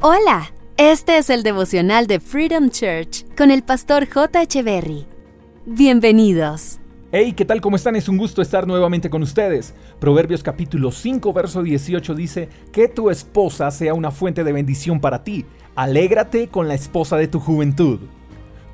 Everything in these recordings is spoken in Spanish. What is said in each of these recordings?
Hola, este es el devocional de Freedom Church con el pastor J. Berry. Bienvenidos. Hey, ¿qué tal? ¿Cómo están? Es un gusto estar nuevamente con ustedes. Proverbios capítulo 5, verso 18 dice, que tu esposa sea una fuente de bendición para ti. Alégrate con la esposa de tu juventud.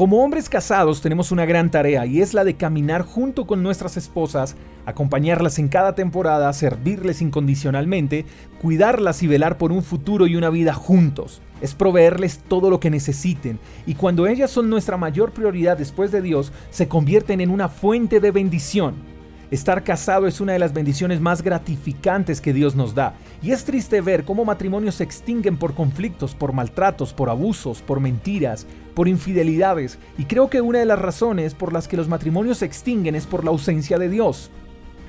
Como hombres casados tenemos una gran tarea y es la de caminar junto con nuestras esposas, acompañarlas en cada temporada, servirles incondicionalmente, cuidarlas y velar por un futuro y una vida juntos. Es proveerles todo lo que necesiten y cuando ellas son nuestra mayor prioridad después de Dios, se convierten en una fuente de bendición. Estar casado es una de las bendiciones más gratificantes que Dios nos da. Y es triste ver cómo matrimonios se extinguen por conflictos, por maltratos, por abusos, por mentiras, por infidelidades. Y creo que una de las razones por las que los matrimonios se extinguen es por la ausencia de Dios.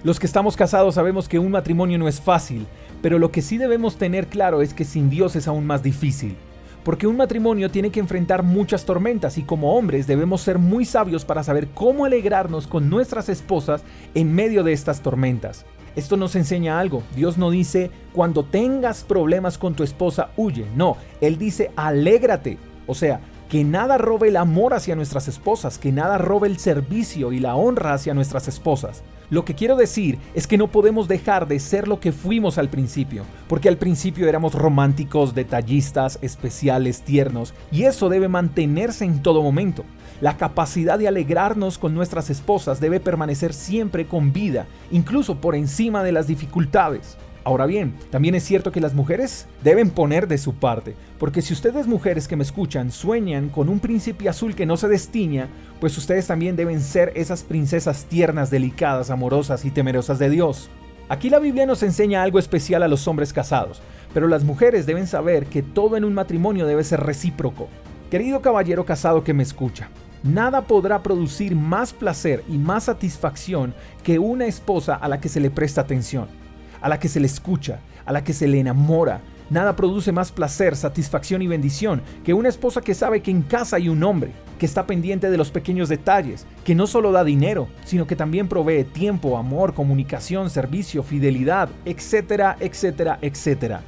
Los que estamos casados sabemos que un matrimonio no es fácil, pero lo que sí debemos tener claro es que sin Dios es aún más difícil porque un matrimonio tiene que enfrentar muchas tormentas y como hombres debemos ser muy sabios para saber cómo alegrarnos con nuestras esposas en medio de estas tormentas. Esto nos enseña algo. Dios no dice, cuando tengas problemas con tu esposa, huye. No, Él dice, alégrate. O sea, que nada robe el amor hacia nuestras esposas, que nada robe el servicio y la honra hacia nuestras esposas. Lo que quiero decir es que no podemos dejar de ser lo que fuimos al principio, porque al principio éramos románticos, detallistas, especiales, tiernos, y eso debe mantenerse en todo momento. La capacidad de alegrarnos con nuestras esposas debe permanecer siempre con vida, incluso por encima de las dificultades. Ahora bien, también es cierto que las mujeres deben poner de su parte, porque si ustedes mujeres que me escuchan sueñan con un príncipe azul que no se destiña, pues ustedes también deben ser esas princesas tiernas, delicadas, amorosas y temerosas de Dios. Aquí la Biblia nos enseña algo especial a los hombres casados, pero las mujeres deben saber que todo en un matrimonio debe ser recíproco. Querido caballero casado que me escucha, nada podrá producir más placer y más satisfacción que una esposa a la que se le presta atención a la que se le escucha, a la que se le enamora. Nada produce más placer, satisfacción y bendición que una esposa que sabe que en casa hay un hombre, que está pendiente de los pequeños detalles, que no solo da dinero, sino que también provee tiempo, amor, comunicación, servicio, fidelidad, etcétera, etcétera, etcétera.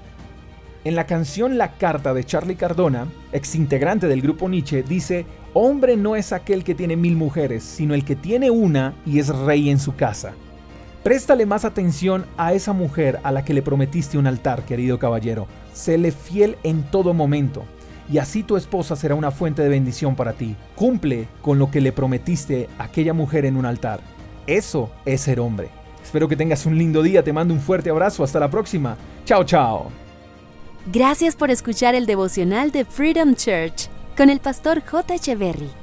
En la canción La Carta de Charlie Cardona, ex integrante del grupo Nietzsche, dice, Hombre no es aquel que tiene mil mujeres, sino el que tiene una y es rey en su casa. Préstale más atención a esa mujer a la que le prometiste un altar, querido caballero. Séle fiel en todo momento. Y así tu esposa será una fuente de bendición para ti. Cumple con lo que le prometiste a aquella mujer en un altar. Eso es ser hombre. Espero que tengas un lindo día. Te mando un fuerte abrazo. Hasta la próxima. Chao, chao. Gracias por escuchar el devocional de Freedom Church con el pastor J. Echeverry.